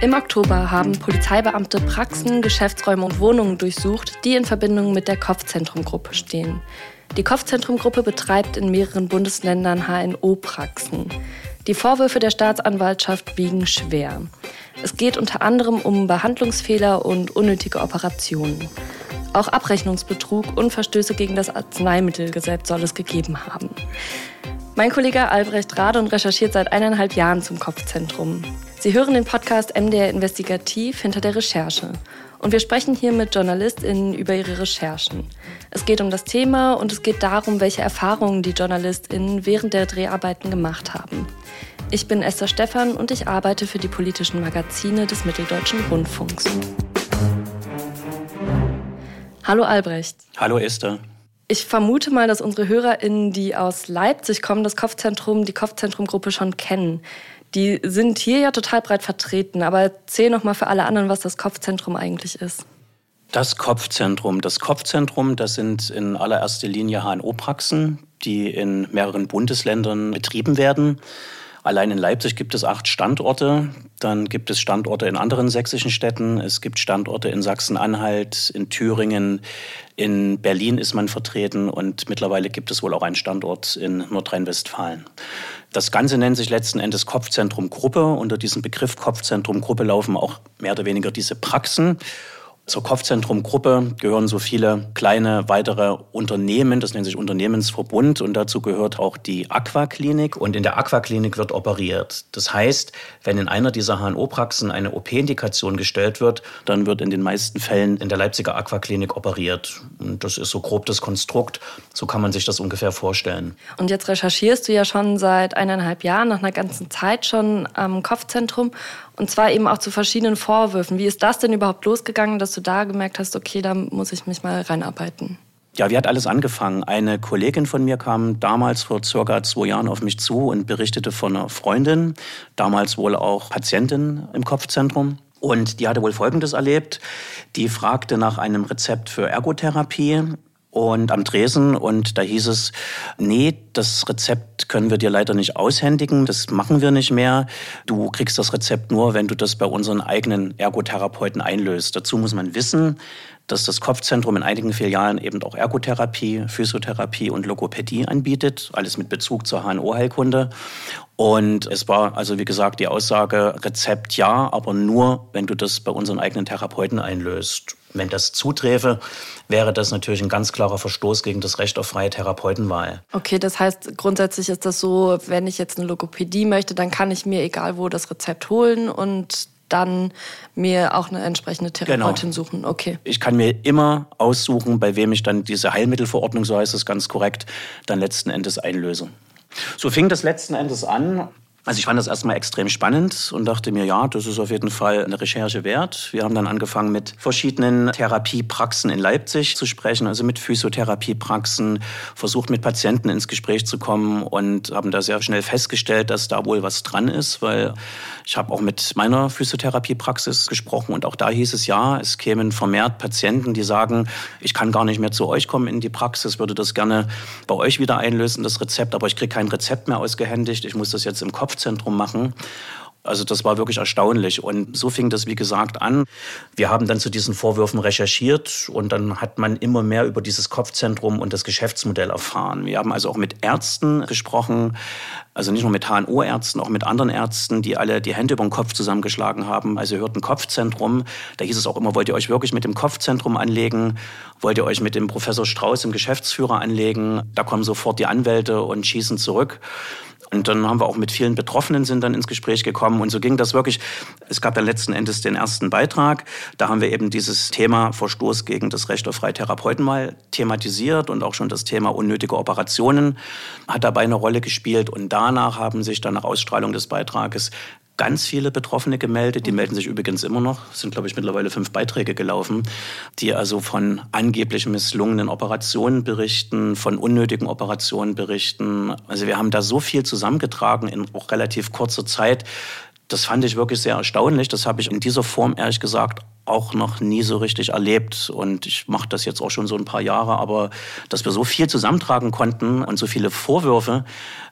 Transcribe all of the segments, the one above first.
Im Oktober haben Polizeibeamte Praxen, Geschäftsräume und Wohnungen durchsucht, die in Verbindung mit der Kopfzentrumgruppe stehen. Die Kopfzentrumgruppe betreibt in mehreren Bundesländern HNO-Praxen. Die Vorwürfe der Staatsanwaltschaft wiegen schwer. Es geht unter anderem um Behandlungsfehler und unnötige Operationen. Auch Abrechnungsbetrug und Verstöße gegen das Arzneimittelgesetz soll es gegeben haben. Mein Kollege Albrecht Radon recherchiert seit eineinhalb Jahren zum Kopfzentrum. Sie hören den Podcast MDR Investigativ hinter der Recherche. Und wir sprechen hier mit JournalistInnen über ihre Recherchen. Es geht um das Thema und es geht darum, welche Erfahrungen die JournalistInnen während der Dreharbeiten gemacht haben. Ich bin Esther Stephan und ich arbeite für die politischen Magazine des Mitteldeutschen Rundfunks. Hallo Albrecht. Hallo Esther. Ich vermute mal, dass unsere HörerInnen, die aus Leipzig kommen, das Kopfzentrum, die Kopfzentrumgruppe schon kennen. Die sind hier ja total breit vertreten, aber erzähl noch mal für alle anderen, was das Kopfzentrum eigentlich ist. Das Kopfzentrum. Das Kopfzentrum, das sind in allererster Linie HNO-Praxen, die in mehreren Bundesländern betrieben werden. Allein in Leipzig gibt es acht Standorte. Dann gibt es Standorte in anderen sächsischen Städten. Es gibt Standorte in Sachsen-Anhalt, in Thüringen. In Berlin ist man vertreten und mittlerweile gibt es wohl auch einen Standort in Nordrhein-Westfalen. Das Ganze nennt sich letzten Endes Kopfzentrum Gruppe. Unter diesem Begriff Kopfzentrum Gruppe laufen auch mehr oder weniger diese Praxen. Zur Kopfzentrum-Gruppe gehören so viele kleine weitere Unternehmen, das nennt sich Unternehmensverbund und dazu gehört auch die Aquaklinik und in der Aquaklinik wird operiert. Das heißt, wenn in einer dieser HNO-Praxen eine OP-Indikation gestellt wird, dann wird in den meisten Fällen in der Leipziger Aquaklinik operiert. Und das ist so grob das Konstrukt, so kann man sich das ungefähr vorstellen. Und jetzt recherchierst du ja schon seit eineinhalb Jahren, nach einer ganzen Zeit schon am Kopfzentrum und zwar eben auch zu verschiedenen Vorwürfen. Wie ist das denn überhaupt losgegangen, dass du da gemerkt hast, okay, da muss ich mich mal reinarbeiten? Ja, wie hat alles angefangen? Eine Kollegin von mir kam damals vor circa zwei Jahren auf mich zu und berichtete von einer Freundin, damals wohl auch Patientin im Kopfzentrum. Und die hatte wohl Folgendes erlebt. Die fragte nach einem Rezept für Ergotherapie und am Dresen und da hieß es, nee, das Rezept können wir dir leider nicht aushändigen, das machen wir nicht mehr. Du kriegst das Rezept nur, wenn du das bei unseren eigenen Ergotherapeuten einlöst. Dazu muss man wissen, dass das Kopfzentrum in einigen Filialen eben auch Ergotherapie, Physiotherapie und Logopädie anbietet, alles mit Bezug zur HNO-Heilkunde. Und es war also, wie gesagt, die Aussage, Rezept ja, aber nur, wenn du das bei unseren eigenen Therapeuten einlöst. Wenn das zuträfe, wäre das natürlich ein ganz klarer Verstoß gegen das Recht auf freie Therapeutenwahl. Okay, das heißt, grundsätzlich ist das so, wenn ich jetzt eine Logopädie möchte, dann kann ich mir egal wo das Rezept holen und dann mir auch eine entsprechende Therapeutin genau. suchen. Okay. Ich kann mir immer aussuchen, bei wem ich dann diese Heilmittelverordnung, so heißt es ganz korrekt, dann letzten Endes einlöse. So fing das letzten Endes an. Also ich fand das erstmal extrem spannend und dachte mir, ja, das ist auf jeden Fall eine Recherche wert. Wir haben dann angefangen mit verschiedenen Therapiepraxen in Leipzig zu sprechen, also mit Physiotherapiepraxen, versucht mit Patienten ins Gespräch zu kommen und haben da sehr schnell festgestellt, dass da wohl was dran ist, weil ich habe auch mit meiner Physiotherapiepraxis gesprochen und auch da hieß es ja, es kämen vermehrt Patienten, die sagen, ich kann gar nicht mehr zu euch kommen in die Praxis, würde das gerne bei euch wieder einlösen, das Rezept, aber ich kriege kein Rezept mehr ausgehändigt, ich muss das jetzt im Kopf Impfzentrum machen. Also das war wirklich erstaunlich. Und so fing das, wie gesagt, an. Wir haben dann zu diesen Vorwürfen recherchiert und dann hat man immer mehr über dieses Kopfzentrum und das Geschäftsmodell erfahren. Wir haben also auch mit Ärzten gesprochen, also nicht nur mit HNO-Ärzten, auch mit anderen Ärzten, die alle die Hände über den Kopf zusammengeschlagen haben. Also hört ein Kopfzentrum. Da hieß es auch immer, wollt ihr euch wirklich mit dem Kopfzentrum anlegen? Wollt ihr euch mit dem Professor Strauß, dem Geschäftsführer, anlegen? Da kommen sofort die Anwälte und schießen zurück. Und dann haben wir auch mit vielen Betroffenen sind dann ins Gespräch gekommen und so ging das wirklich. Es gab dann letzten Endes den ersten Beitrag. Da haben wir eben dieses Thema Verstoß gegen das Recht auf freie Therapeuten mal thematisiert und auch schon das Thema unnötige Operationen hat dabei eine Rolle gespielt. Und danach haben sich dann nach Ausstrahlung des Beitrages ganz viele Betroffene gemeldet. Die melden sich übrigens immer noch. Es sind, glaube ich, mittlerweile fünf Beiträge gelaufen, die also von angeblich misslungenen Operationen berichten, von unnötigen Operationen berichten. Also wir haben da so viel zusammengetragen in auch relativ kurzer Zeit, Das fand ich wirklich sehr erstaunlich. Das habe ich in dieser Form, ehrlich gesagt, auch noch nie so richtig erlebt. Und ich mache das jetzt auch schon so ein paar Jahre, aber dass wir so viel zusammentragen konnten und so viele Vorwürfe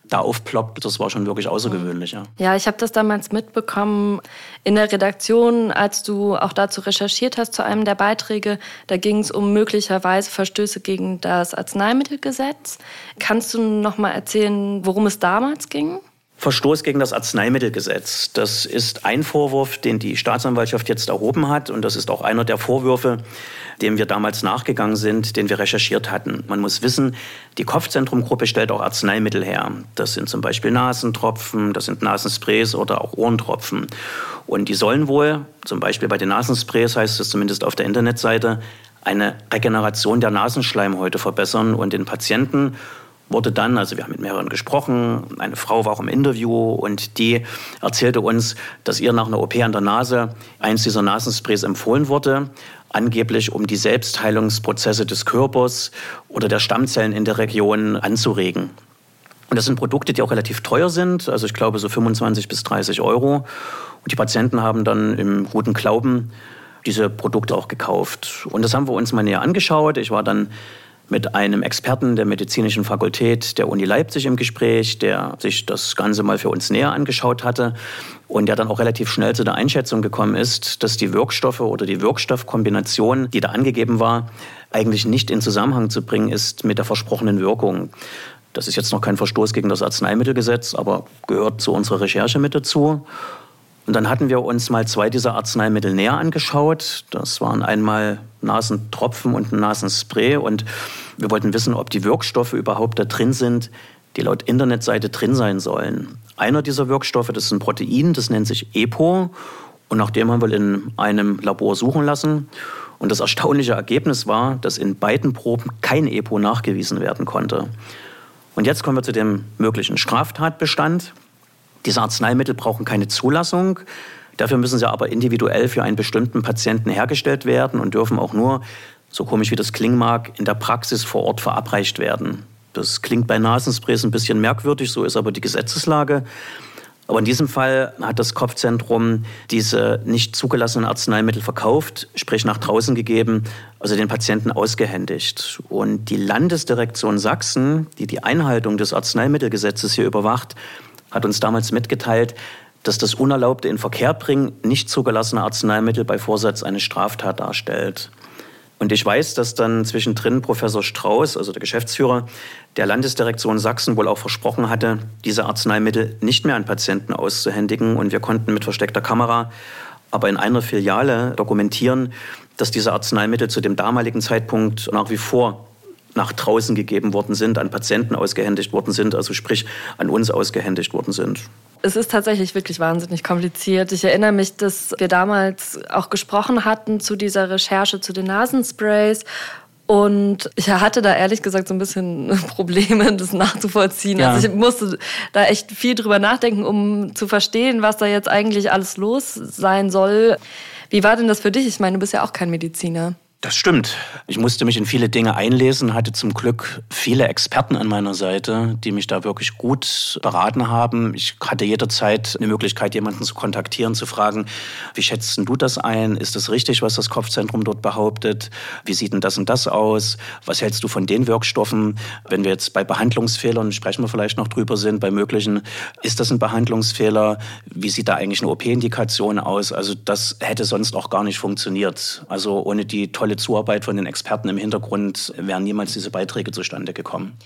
da aufploppt, das war schon wirklich außergewöhnlich. Ja, ja ich habe das damals mitbekommen in der Redaktion, als du auch dazu recherchiert hast zu einem der Beiträge. Da ging es um möglicherweise Verstöße gegen das Arzneimittelgesetz. Kannst du noch mal erzählen, worum es damals ging? Verstoß gegen das Arzneimittelgesetz. Das ist ein Vorwurf, den die Staatsanwaltschaft jetzt erhoben hat. Und das ist auch einer der Vorwürfe, dem wir damals nachgegangen sind, den wir recherchiert hatten. Man muss wissen, die Kopfzentrumgruppe stellt auch Arzneimittel her. Das sind zum Beispiel Nasentropfen, das sind Nasensprays oder auch Ohrentropfen. Und die sollen wohl, zum Beispiel bei den Nasensprays heißt es zumindest auf der Internetseite, eine Regeneration der Nasenschleimhäute verbessern und den Patienten wurde dann, also wir haben mit mehreren gesprochen, eine Frau war auch im Interview und die erzählte uns, dass ihr nach einer OP an der Nase eins dieser Nasensprays empfohlen wurde, angeblich um die Selbstheilungsprozesse des Körpers oder der Stammzellen in der Region anzuregen. Und das sind Produkte, die auch relativ teuer sind, also ich glaube so 25 bis 30 Euro. Und die Patienten haben dann im guten Glauben diese Produkte auch gekauft. Und das haben wir uns mal näher angeschaut. Ich war dann mit einem Experten der medizinischen Fakultät der Uni Leipzig im Gespräch, der sich das Ganze mal für uns näher angeschaut hatte und der dann auch relativ schnell zu der Einschätzung gekommen ist, dass die Wirkstoffe oder die Wirkstoffkombination, die da angegeben war, eigentlich nicht in Zusammenhang zu bringen ist mit der versprochenen Wirkung. Das ist jetzt noch kein Verstoß gegen das Arzneimittelgesetz, aber gehört zu unserer Recherche mit dazu. Und dann hatten wir uns mal zwei dieser Arzneimittel näher angeschaut. Das waren einmal Nasentropfen und ein Nasenspray. Und wir wollten wissen, ob die Wirkstoffe überhaupt da drin sind, die laut Internetseite drin sein sollen. Einer dieser Wirkstoffe, das ist ein Protein, das nennt sich EPO. Und nach dem haben wir in einem Labor suchen lassen. Und das erstaunliche Ergebnis war, dass in beiden Proben kein EPO nachgewiesen werden konnte. Und jetzt kommen wir zu dem möglichen Straftatbestand. Diese Arzneimittel brauchen keine Zulassung. Dafür müssen sie aber individuell für einen bestimmten Patienten hergestellt werden und dürfen auch nur, so komisch wie das klingen mag, in der Praxis vor Ort verabreicht werden. Das klingt bei Nasensprays ein bisschen merkwürdig, so ist aber die Gesetzeslage. Aber in diesem Fall hat das Kopfzentrum diese nicht zugelassenen Arzneimittel verkauft, sprich nach draußen gegeben, also den Patienten ausgehändigt. Und die Landesdirektion Sachsen, die die Einhaltung des Arzneimittelgesetzes hier überwacht, hat uns damals mitgeteilt, dass das unerlaubte Inverkehrbringen nicht zugelassene Arzneimittel bei Vorsatz eine Straftat darstellt. Und ich weiß, dass dann zwischendrin Professor Strauß, also der Geschäftsführer der Landesdirektion Sachsen, wohl auch versprochen hatte, diese Arzneimittel nicht mehr an Patienten auszuhändigen. Und wir konnten mit versteckter Kamera aber in einer Filiale dokumentieren, dass diese Arzneimittel zu dem damaligen Zeitpunkt nach wie vor nach draußen gegeben worden sind, an Patienten ausgehändigt worden sind, also sprich an uns ausgehändigt worden sind. Es ist tatsächlich wirklich wahnsinnig kompliziert. Ich erinnere mich, dass wir damals auch gesprochen hatten zu dieser Recherche zu den Nasensprays. Und ich hatte da ehrlich gesagt so ein bisschen Probleme, das nachzuvollziehen. Ja. Also ich musste da echt viel drüber nachdenken, um zu verstehen, was da jetzt eigentlich alles los sein soll. Wie war denn das für dich? Ich meine, du bist ja auch kein Mediziner. Das stimmt. Ich musste mich in viele Dinge einlesen, hatte zum Glück viele Experten an meiner Seite, die mich da wirklich gut beraten haben. Ich hatte jederzeit eine Möglichkeit, jemanden zu kontaktieren, zu fragen, wie schätzt du das ein? Ist das richtig, was das Kopfzentrum dort behauptet? Wie sieht denn das und das aus? Was hältst du von den Wirkstoffen? Wenn wir jetzt bei Behandlungsfehlern, sprechen wir vielleicht noch drüber sind, bei möglichen, ist das ein Behandlungsfehler? Wie sieht da eigentlich eine OP-Indikation aus? Also das hätte sonst auch gar nicht funktioniert. Also ohne die tolle Zuarbeit von den Experten im Hintergrund wären niemals diese Beiträge zustande gekommen.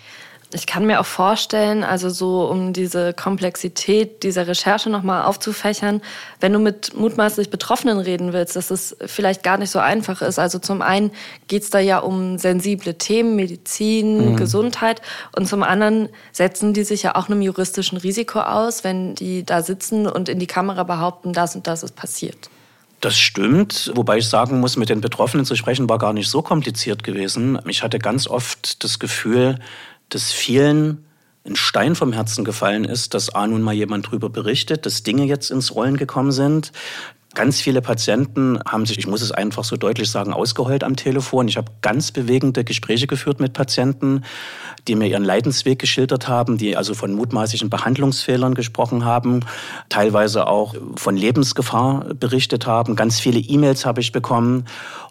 Ich kann mir auch vorstellen, also so um diese Komplexität dieser Recherche nochmal aufzufächern, wenn du mit mutmaßlich Betroffenen reden willst, dass es vielleicht gar nicht so einfach ist. Also zum einen geht es da ja um sensible Themen, Medizin, mhm. Gesundheit und zum anderen setzen die sich ja auch einem juristischen Risiko aus, wenn die da sitzen und in die Kamera behaupten, das und das ist passiert. Das stimmt, wobei ich sagen muss, mit den Betroffenen zu sprechen war gar nicht so kompliziert gewesen. Ich hatte ganz oft das Gefühl, dass vielen ein Stein vom Herzen gefallen ist, dass A nun mal jemand drüber berichtet, dass Dinge jetzt ins Rollen gekommen sind, Ganz viele Patienten haben sich, ich muss es einfach so deutlich sagen, ausgeheult am Telefon. Ich habe ganz bewegende Gespräche geführt mit Patienten, die mir ihren Leidensweg geschildert haben, die also von mutmaßlichen Behandlungsfehlern gesprochen haben, teilweise auch von Lebensgefahr berichtet haben. Ganz viele E-Mails habe ich bekommen.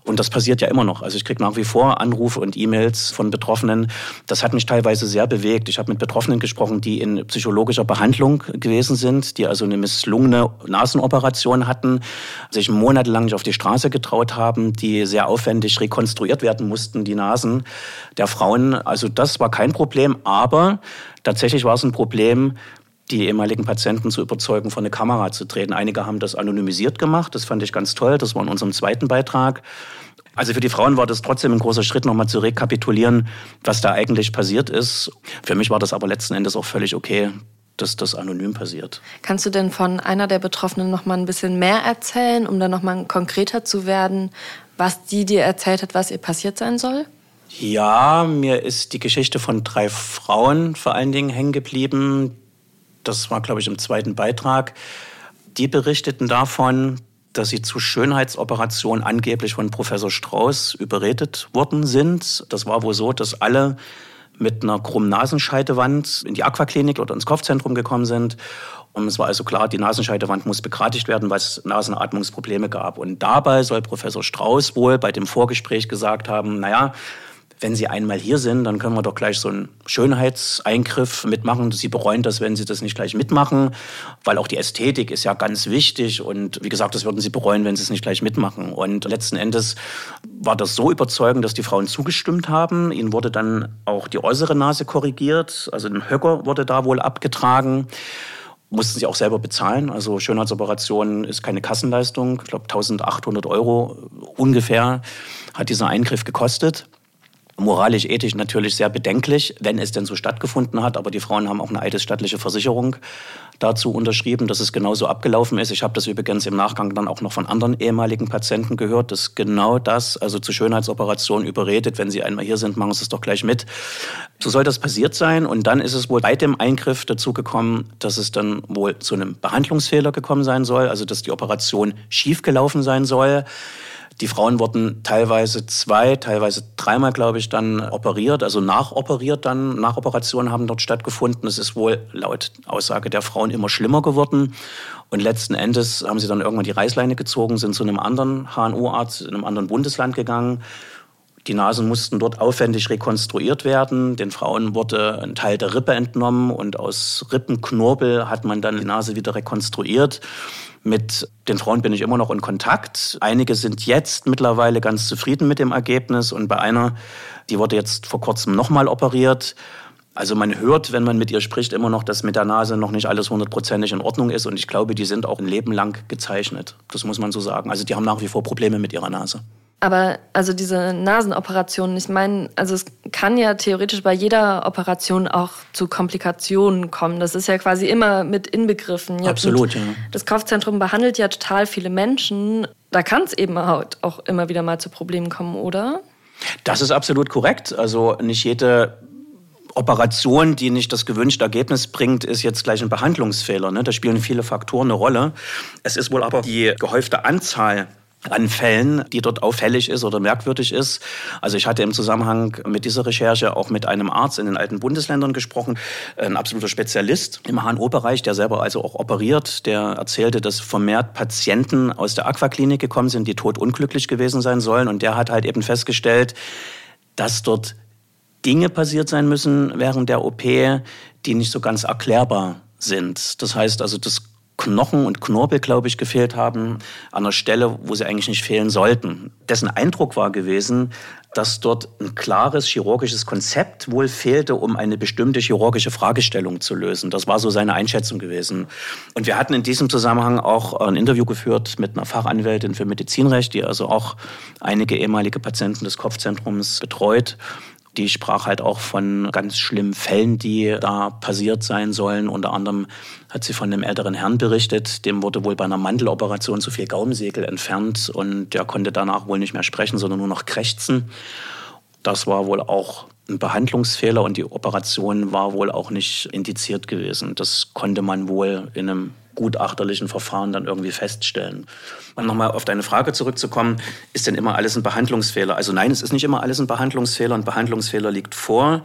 Und das passiert ja immer noch. Also ich kriege nach wie vor Anrufe und E-Mails von Betroffenen. Das hat mich teilweise sehr bewegt. Ich habe mit Betroffenen gesprochen, die in psychologischer Behandlung gewesen sind, die also eine misslungene Nasenoperation hatten, sich monatelang nicht auf die Straße getraut haben, die sehr aufwendig rekonstruiert werden mussten, die Nasen der Frauen. Also das war kein Problem, aber tatsächlich war es ein Problem, die ehemaligen Patienten zu überzeugen, vor eine Kamera zu treten. Einige haben das anonymisiert gemacht, das fand ich ganz toll, das war in unserem zweiten Beitrag. Also für die Frauen war das trotzdem ein großer Schritt, nochmal zu rekapitulieren, was da eigentlich passiert ist. Für mich war das aber letzten Endes auch völlig okay, dass das anonym passiert. Kannst du denn von einer der Betroffenen noch mal ein bisschen mehr erzählen, um dann noch mal konkreter zu werden, was die dir erzählt hat, was ihr passiert sein soll? Ja, mir ist die Geschichte von drei Frauen vor allen Dingen hängen geblieben. Das war, glaube ich, im zweiten Beitrag. Die berichteten davon, dass sie zu Schönheitsoperationen angeblich von Professor Strauß überredet worden sind. Das war wohl so, dass alle mit einer krummen Nasenscheidewand in die Aquaklinik oder ins Kopfzentrum gekommen sind. Und es war also klar, die Nasenscheidewand muss begradigt werden, weil es Nasenatmungsprobleme gab. Und dabei soll Professor Strauß wohl bei dem Vorgespräch gesagt haben, naja, wenn Sie einmal hier sind, dann können wir doch gleich so einen Schönheitseingriff mitmachen. Sie bereuen das, wenn Sie das nicht gleich mitmachen, weil auch die Ästhetik ist ja ganz wichtig. Und wie gesagt, das würden Sie bereuen, wenn Sie es nicht gleich mitmachen. Und letzten Endes war das so überzeugend, dass die Frauen zugestimmt haben. Ihnen wurde dann auch die äußere Nase korrigiert. Also ein Höcker wurde da wohl abgetragen mussten sie auch selber bezahlen. Also Schönheitsoperation ist keine Kassenleistung. Ich glaube 1800 Euro ungefähr hat dieser Eingriff gekostet moralisch, ethisch natürlich sehr bedenklich, wenn es denn so stattgefunden hat. Aber die Frauen haben auch eine eidesstattliche Versicherung dazu unterschrieben, dass es genauso abgelaufen ist. Ich habe das übrigens im Nachgang dann auch noch von anderen ehemaligen Patienten gehört, dass genau das, also zu Schönheitsoperationen überredet, wenn sie einmal hier sind, machen sie es doch gleich mit. So soll das passiert sein. Und dann ist es wohl bei dem Eingriff dazu gekommen, dass es dann wohl zu einem Behandlungsfehler gekommen sein soll, also dass die Operation schiefgelaufen sein soll. Die Frauen wurden teilweise zwei, teilweise dreimal, glaube ich, dann operiert, also nachoperiert dann, Nachoperationen haben dort stattgefunden. Es ist wohl laut Aussage der Frauen immer schlimmer geworden. Und letzten Endes haben sie dann irgendwann die Reißleine gezogen, sind zu einem anderen HNO-Arzt in einem anderen Bundesland gegangen. Die Nasen mussten dort aufwendig rekonstruiert werden. Den Frauen wurde ein Teil der Rippe entnommen und aus Rippenknorpel hat man dann die Nase wieder rekonstruiert. Mit den Frauen bin ich immer noch in Kontakt. Einige sind jetzt mittlerweile ganz zufrieden mit dem Ergebnis und bei einer, die wurde jetzt vor kurzem nochmal operiert. Also man hört, wenn man mit ihr spricht, immer noch, dass mit der Nase noch nicht alles hundertprozentig in Ordnung ist. Und ich glaube, die sind auch ein Leben lang gezeichnet. Das muss man so sagen. Also die haben nach wie vor Probleme mit ihrer Nase. Aber also diese Nasenoperationen, ich meine, also es kann ja theoretisch bei jeder Operation auch zu Komplikationen kommen. Das ist ja quasi immer mit inbegriffen. Jetzt Absolut, ja. Das Kopfzentrum behandelt ja total viele Menschen. Da kann es eben auch immer wieder mal zu Problemen kommen, oder? Das ist absolut korrekt. Also nicht jede Operation, die nicht das gewünschte Ergebnis bringt, ist jetzt gleich ein Behandlungsfehler. Ne? Da spielen viele Faktoren eine Rolle. Es ist wohl aber die gehäufte Anzahl an Fällen, die dort auffällig ist oder merkwürdig ist. Also ich hatte im Zusammenhang mit dieser Recherche auch mit einem Arzt in den alten Bundesländern gesprochen, ein absoluter Spezialist im HNO-Bereich, der selber also auch operiert, der erzählte, dass vermehrt Patienten aus der Aquaklinik gekommen sind, die totunglücklich gewesen sein sollen. Und der hat halt eben festgestellt, dass dort Dinge passiert sein müssen während der OP, die nicht so ganz erklärbar sind. Das heißt also, das Knochen und Knorpel, glaube ich, gefehlt haben, an einer Stelle, wo sie eigentlich nicht fehlen sollten. Dessen Eindruck war gewesen, dass dort ein klares chirurgisches Konzept wohl fehlte, um eine bestimmte chirurgische Fragestellung zu lösen. Das war so seine Einschätzung gewesen. Und wir hatten in diesem Zusammenhang auch ein Interview geführt mit einer Fachanwältin für Medizinrecht, die also auch einige ehemalige Patienten des Kopfzentrums betreut die sprach halt auch von ganz schlimmen Fällen, die da passiert sein sollen. Unter anderem hat sie von einem älteren Herrn berichtet, dem wurde wohl bei einer Mandeloperation zu viel Gaumensegel entfernt und der konnte danach wohl nicht mehr sprechen, sondern nur noch krächzen. Das war wohl auch ein Behandlungsfehler und die Operation war wohl auch nicht indiziert gewesen. Das konnte man wohl in einem gutachterlichen Verfahren dann irgendwie feststellen. Um nochmal auf deine Frage zurückzukommen, ist denn immer alles ein Behandlungsfehler? Also nein, es ist nicht immer alles ein Behandlungsfehler. Ein Behandlungsfehler liegt vor,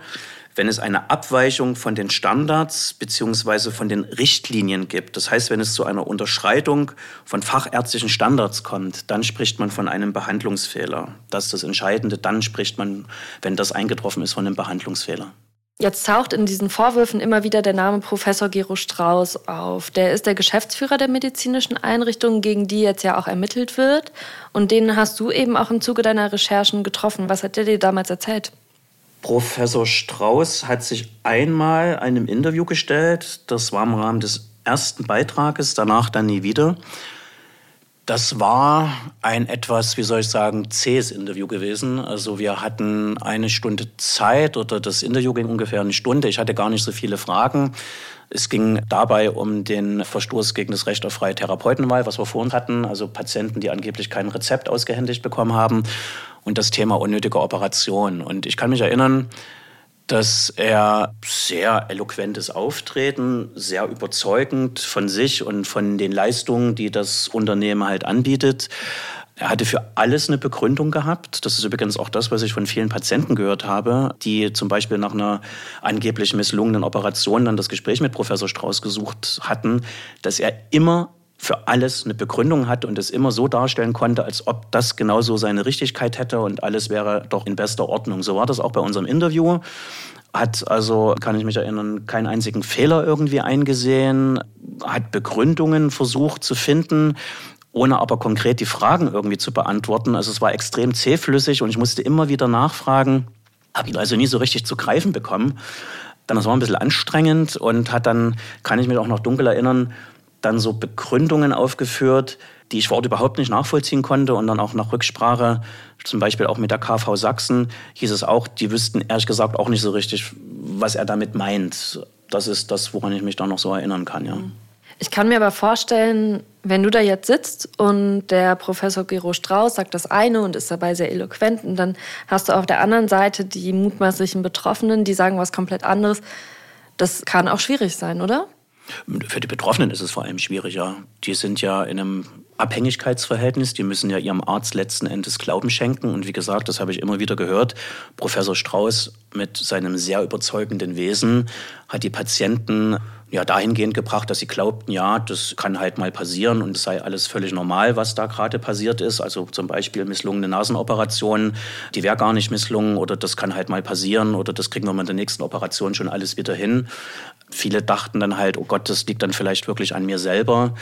wenn es eine Abweichung von den Standards beziehungsweise von den Richtlinien gibt. Das heißt, wenn es zu einer Unterschreitung von fachärztlichen Standards kommt, dann spricht man von einem Behandlungsfehler. Das ist das Entscheidende. Dann spricht man, wenn das eingetroffen ist, von einem Behandlungsfehler. Jetzt taucht in diesen Vorwürfen immer wieder der Name Professor Gero Strauß auf. Der ist der Geschäftsführer der medizinischen Einrichtungen, gegen die jetzt ja auch ermittelt wird. Und den hast du eben auch im Zuge deiner Recherchen getroffen. Was hat der dir damals erzählt? Professor Strauß hat sich einmal einem Interview gestellt. Das war im Rahmen des ersten Beitrages, danach dann nie wieder. Das war ein etwas, wie soll ich sagen, zähes Interview gewesen. Also wir hatten eine Stunde Zeit oder das Interview ging ungefähr eine Stunde. Ich hatte gar nicht so viele Fragen. Es ging dabei um den Verstoß gegen das Recht auf freie Therapeutenwahl, was wir vor uns hatten. Also Patienten, die angeblich kein Rezept ausgehändigt bekommen haben. Und das Thema unnötige Operation. Und ich kann mich erinnern, dass er sehr eloquentes Auftreten, sehr überzeugend von sich und von den Leistungen, die das Unternehmen halt anbietet. Er hatte für alles eine Begründung gehabt. Das ist übrigens auch das, was ich von vielen Patienten gehört habe, die zum Beispiel nach einer angeblich misslungenen Operation dann das Gespräch mit Professor Strauß gesucht hatten, dass er immer für alles eine Begründung hat und es immer so darstellen konnte, als ob das genauso seine Richtigkeit hätte und alles wäre doch in bester Ordnung. So war das auch bei unserem Interview. Hat also, kann ich mich erinnern, keinen einzigen Fehler irgendwie eingesehen, hat Begründungen versucht zu finden, ohne aber konkret die Fragen irgendwie zu beantworten. Also es war extrem zähflüssig und ich musste immer wieder nachfragen, habe ihn also nie so richtig zu greifen bekommen. Dann das war ein bisschen anstrengend und hat dann, kann ich mich auch noch dunkel erinnern, dann so Begründungen aufgeführt, die ich vor Ort überhaupt nicht nachvollziehen konnte. Und dann auch nach Rücksprache, zum Beispiel auch mit der KV Sachsen, hieß es auch, die wüssten ehrlich gesagt auch nicht so richtig, was er damit meint. Das ist das, woran ich mich da noch so erinnern kann, ja. Ich kann mir aber vorstellen, wenn du da jetzt sitzt und der Professor Gero Strauß sagt das eine und ist dabei sehr eloquent und dann hast du auf der anderen Seite die mutmaßlichen Betroffenen, die sagen was komplett anderes. Das kann auch schwierig sein, oder? Für die Betroffenen ist es vor allem schwieriger. Die sind ja in einem Abhängigkeitsverhältnis. Die müssen ja ihrem Arzt letzten Endes Glauben schenken. Und wie gesagt, das habe ich immer wieder gehört. Professor Strauß mit seinem sehr überzeugenden Wesen hat die Patienten ja dahingehend gebracht, dass sie glaubten, ja, das kann halt mal passieren und es sei alles völlig normal, was da gerade passiert ist. Also zum Beispiel misslungene Nasenoperationen, die wäre gar nicht misslungen oder das kann halt mal passieren oder das kriegen wir mit der nächsten Operation schon alles wieder hin. Viele dachten dann halt, oh Gott, das liegt dann vielleicht wirklich an mir selber.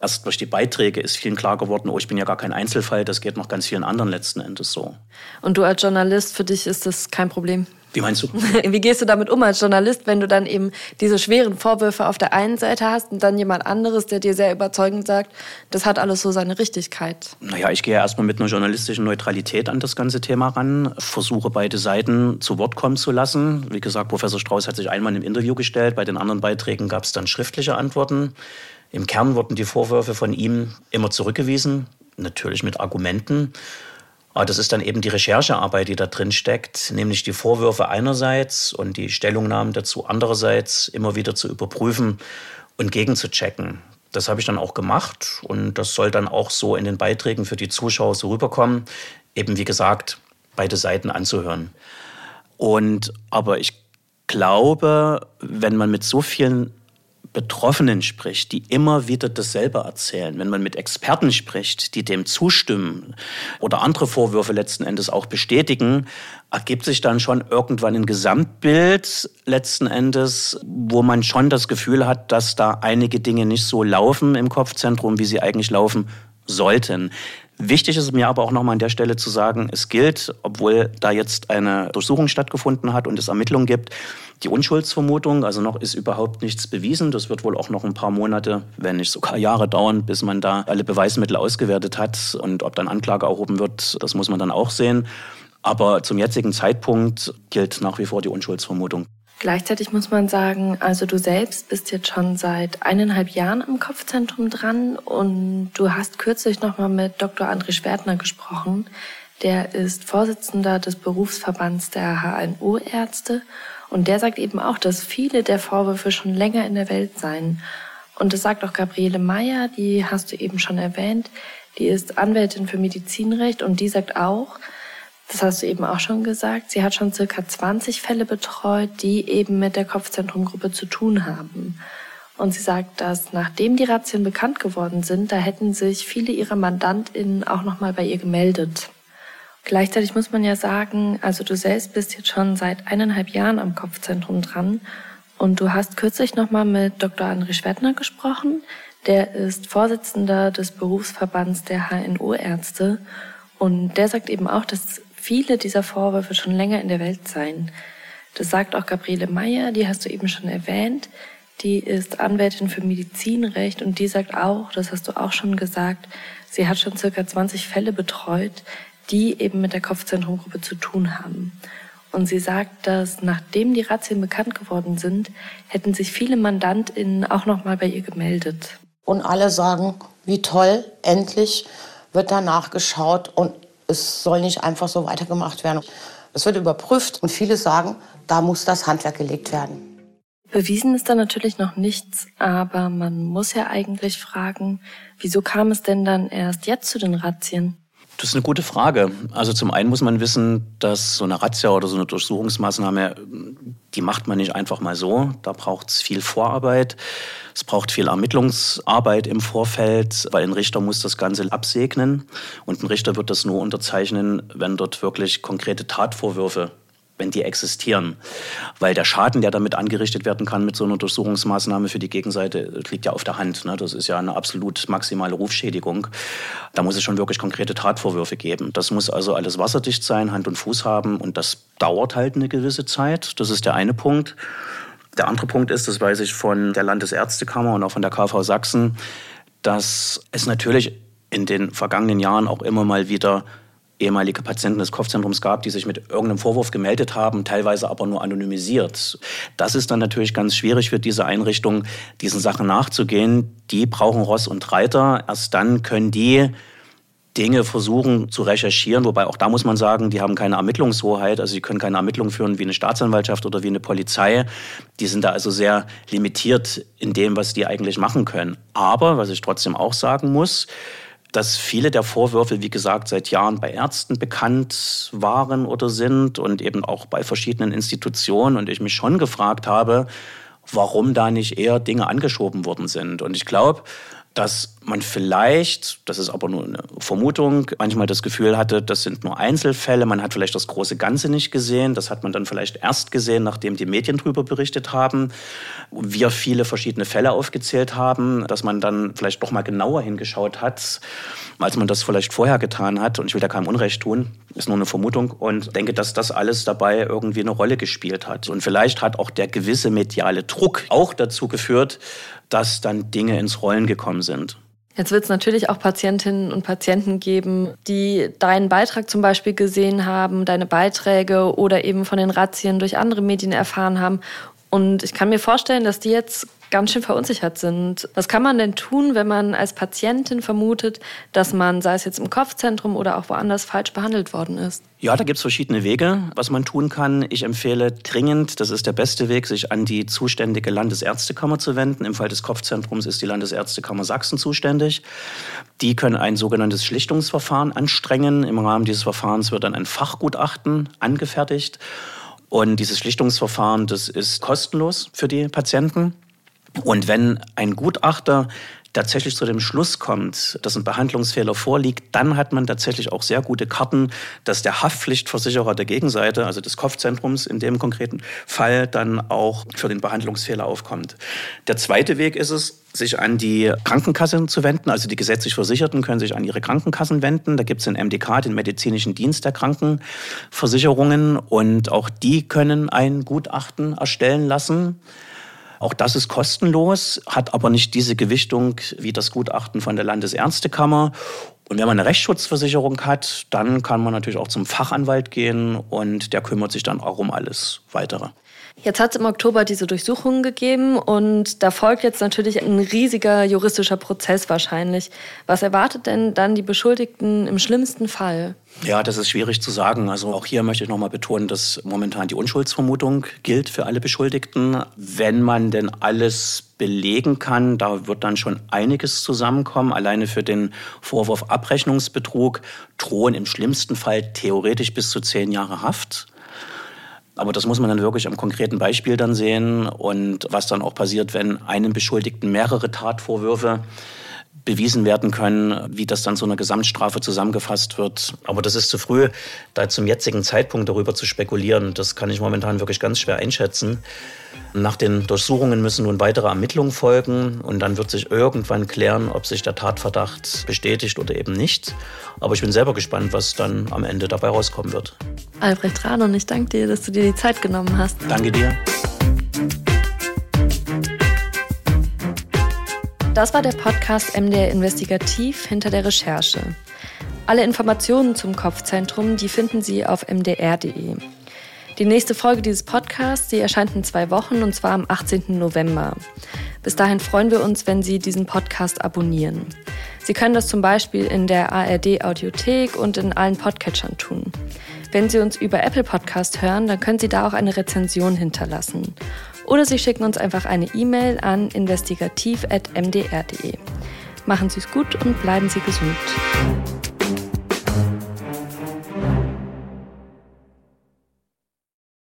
Erst durch die Beiträge ist vielen klar geworden, oh, ich bin ja gar kein Einzelfall, das geht noch ganz vielen anderen letzten Endes so. Und du als Journalist, für dich ist das kein Problem? Wie meinst du? Wie gehst du damit um als Journalist, wenn du dann eben diese schweren Vorwürfe auf der einen Seite hast und dann jemand anderes, der dir sehr überzeugend sagt, das hat alles so seine Richtigkeit? Naja, ich gehe ja erstmal mit einer journalistischen Neutralität an das ganze Thema ran, versuche beide Seiten zu Wort kommen zu lassen. Wie gesagt, Professor Strauß hat sich einmal im Interview gestellt, bei den anderen Beiträgen gab es dann schriftliche Antworten. Im Kern wurden die Vorwürfe von ihm immer zurückgewiesen, natürlich mit Argumenten. Aber das ist dann eben die Recherchearbeit, die da drin steckt, nämlich die Vorwürfe einerseits und die Stellungnahmen dazu andererseits immer wieder zu überprüfen und gegenzuchecken. Das habe ich dann auch gemacht und das soll dann auch so in den Beiträgen für die Zuschauer so rüberkommen, eben wie gesagt, beide Seiten anzuhören. Und aber ich glaube, wenn man mit so vielen Betroffenen spricht, die immer wieder dasselbe erzählen, wenn man mit Experten spricht, die dem zustimmen oder andere Vorwürfe letzten Endes auch bestätigen, ergibt sich dann schon irgendwann ein Gesamtbild letzten Endes, wo man schon das Gefühl hat, dass da einige Dinge nicht so laufen im Kopfzentrum, wie sie eigentlich laufen sollten. Wichtig ist mir aber auch nochmal an der Stelle zu sagen, es gilt, obwohl da jetzt eine Durchsuchung stattgefunden hat und es Ermittlungen gibt, die Unschuldsvermutung. Also noch ist überhaupt nichts bewiesen. Das wird wohl auch noch ein paar Monate, wenn nicht sogar Jahre dauern, bis man da alle Beweismittel ausgewertet hat. Und ob dann Anklage erhoben wird, das muss man dann auch sehen. Aber zum jetzigen Zeitpunkt gilt nach wie vor die Unschuldsvermutung. Gleichzeitig muss man sagen, also du selbst bist jetzt schon seit eineinhalb Jahren am Kopfzentrum dran und du hast kürzlich nochmal mit Dr. André Schwertner gesprochen. Der ist Vorsitzender des Berufsverbands der HNO-Ärzte und der sagt eben auch, dass viele der Vorwürfe schon länger in der Welt seien. Und das sagt auch Gabriele Meyer, die hast du eben schon erwähnt. Die ist Anwältin für Medizinrecht und die sagt auch, das hast du eben auch schon gesagt, sie hat schon circa 20 Fälle betreut, die eben mit der Kopfzentrumgruppe zu tun haben. Und sie sagt, dass nachdem die Razzien bekannt geworden sind, da hätten sich viele ihrer MandantInnen auch nochmal bei ihr gemeldet. Gleichzeitig muss man ja sagen, also du selbst bist jetzt schon seit eineinhalb Jahren am Kopfzentrum dran und du hast kürzlich nochmal mit Dr. André Schwettner gesprochen. Der ist Vorsitzender des Berufsverbands der HNO-Ärzte und der sagt eben auch, dass viele dieser Vorwürfe schon länger in der Welt seien. Das sagt auch Gabriele Meyer, die hast du eben schon erwähnt. Die ist Anwältin für Medizinrecht und die sagt auch, das hast du auch schon gesagt, sie hat schon circa 20 Fälle betreut, die eben mit der Kopfzentrumgruppe zu tun haben. Und sie sagt, dass nachdem die Razzien bekannt geworden sind, hätten sich viele MandantInnen auch nochmal bei ihr gemeldet. Und alle sagen, wie toll, endlich wird danach geschaut und es soll nicht einfach so weitergemacht werden. Es wird überprüft und viele sagen, da muss das Handwerk gelegt werden. Bewiesen ist da natürlich noch nichts, aber man muss ja eigentlich fragen, wieso kam es denn dann erst jetzt zu den Razzien? Das ist eine gute Frage. Also zum einen muss man wissen, dass so eine Razzia oder so eine Durchsuchungsmaßnahme, die macht man nicht einfach mal so. Da braucht es viel Vorarbeit. Es braucht viel Ermittlungsarbeit im Vorfeld, weil ein Richter muss das Ganze absegnen. Und ein Richter wird das nur unterzeichnen, wenn dort wirklich konkrete Tatvorwürfe wenn die existieren. Weil der Schaden, der damit angerichtet werden kann mit so einer Durchsuchungsmaßnahme für die Gegenseite, liegt ja auf der Hand. Ne? Das ist ja eine absolut maximale Rufschädigung. Da muss es schon wirklich konkrete Tatvorwürfe geben. Das muss also alles wasserdicht sein, Hand und Fuß haben und das dauert halt eine gewisse Zeit. Das ist der eine Punkt. Der andere Punkt ist, das weiß ich von der Landesärztekammer und auch von der KV Sachsen, dass es natürlich in den vergangenen Jahren auch immer mal wieder ehemalige Patienten des Kopfzentrums gab, die sich mit irgendeinem Vorwurf gemeldet haben, teilweise aber nur anonymisiert. Das ist dann natürlich ganz schwierig für diese Einrichtung, diesen Sachen nachzugehen. Die brauchen Ross und Reiter. Erst dann können die Dinge versuchen zu recherchieren, wobei auch da muss man sagen, die haben keine Ermittlungshoheit, also sie können keine Ermittlungen führen wie eine Staatsanwaltschaft oder wie eine Polizei. Die sind da also sehr limitiert in dem, was die eigentlich machen können. Aber, was ich trotzdem auch sagen muss, dass viele der Vorwürfe, wie gesagt, seit Jahren bei Ärzten bekannt waren oder sind und eben auch bei verschiedenen Institutionen und ich mich schon gefragt habe, warum da nicht eher Dinge angeschoben worden sind. Und ich glaube, dass man vielleicht, das ist aber nur eine Vermutung, manchmal das Gefühl hatte, das sind nur Einzelfälle, man hat vielleicht das große Ganze nicht gesehen, das hat man dann vielleicht erst gesehen, nachdem die Medien darüber berichtet haben, wir viele verschiedene Fälle aufgezählt haben, dass man dann vielleicht doch mal genauer hingeschaut hat, als man das vielleicht vorher getan hat. Und ich will da keinem Unrecht tun, ist nur eine Vermutung und denke, dass das alles dabei irgendwie eine Rolle gespielt hat. Und vielleicht hat auch der gewisse mediale Druck auch dazu geführt, dass dann Dinge ins Rollen gekommen sind. Jetzt wird es natürlich auch Patientinnen und Patienten geben, die deinen Beitrag zum Beispiel gesehen haben, deine Beiträge oder eben von den Razzien durch andere Medien erfahren haben. Und ich kann mir vorstellen, dass die jetzt ganz schön verunsichert sind. Was kann man denn tun, wenn man als Patientin vermutet, dass man, sei es jetzt im Kopfzentrum oder auch woanders, falsch behandelt worden ist? Ja, da gibt es verschiedene Wege, was man tun kann. Ich empfehle dringend, das ist der beste Weg, sich an die zuständige Landesärztekammer zu wenden. Im Fall des Kopfzentrums ist die Landesärztekammer Sachsen zuständig. Die können ein sogenanntes Schlichtungsverfahren anstrengen. Im Rahmen dieses Verfahrens wird dann ein Fachgutachten angefertigt. Und dieses Schlichtungsverfahren, das ist kostenlos für die Patienten. Und wenn ein Gutachter tatsächlich zu dem Schluss kommt, dass ein Behandlungsfehler vorliegt, dann hat man tatsächlich auch sehr gute Karten, dass der Haftpflichtversicherer der Gegenseite, also des Kopfzentrums in dem konkreten Fall, dann auch für den Behandlungsfehler aufkommt. Der zweite Weg ist es, sich an die Krankenkassen zu wenden. Also die gesetzlich Versicherten können sich an ihre Krankenkassen wenden. Da gibt es den MDK, den medizinischen Dienst der Krankenversicherungen. Und auch die können ein Gutachten erstellen lassen. Auch das ist kostenlos, hat aber nicht diese Gewichtung wie das Gutachten von der Landesärztekammer. Und wenn man eine Rechtsschutzversicherung hat, dann kann man natürlich auch zum Fachanwalt gehen und der kümmert sich dann auch um alles weitere. Jetzt hat es im Oktober diese Durchsuchungen gegeben und da folgt jetzt natürlich ein riesiger juristischer Prozess wahrscheinlich. Was erwartet denn dann die Beschuldigten im schlimmsten Fall? Ja, das ist schwierig zu sagen. Also auch hier möchte ich nochmal betonen, dass momentan die Unschuldsvermutung gilt für alle Beschuldigten. Wenn man denn alles belegen kann, da wird dann schon einiges zusammenkommen. Alleine für den Vorwurf Abrechnungsbetrug drohen im schlimmsten Fall theoretisch bis zu zehn Jahre Haft. Aber das muss man dann wirklich am konkreten Beispiel dann sehen und was dann auch passiert, wenn einem Beschuldigten mehrere Tatvorwürfe bewiesen werden können, wie das dann zu einer Gesamtstrafe zusammengefasst wird. Aber das ist zu früh, da zum jetzigen Zeitpunkt darüber zu spekulieren. Das kann ich momentan wirklich ganz schwer einschätzen. Nach den Durchsuchungen müssen nun weitere Ermittlungen folgen und dann wird sich irgendwann klären, ob sich der Tatverdacht bestätigt oder eben nicht. Aber ich bin selber gespannt, was dann am Ende dabei rauskommen wird. Albrecht Rahn, ich danke dir, dass du dir die Zeit genommen hast. Danke dir. Das war der Podcast MDR Investigativ hinter der Recherche. Alle Informationen zum Kopfzentrum, die finden Sie auf mdr.de. Die nächste Folge dieses Podcasts, die erscheint in zwei Wochen und zwar am 18. November. Bis dahin freuen wir uns, wenn Sie diesen Podcast abonnieren. Sie können das zum Beispiel in der ARD Audiothek und in allen Podcatchern tun. Wenn Sie uns über Apple Podcast hören, dann können Sie da auch eine Rezension hinterlassen. Oder Sie schicken uns einfach eine E-Mail an investigativ.mdr.de. Machen Sie es gut und bleiben Sie gesund.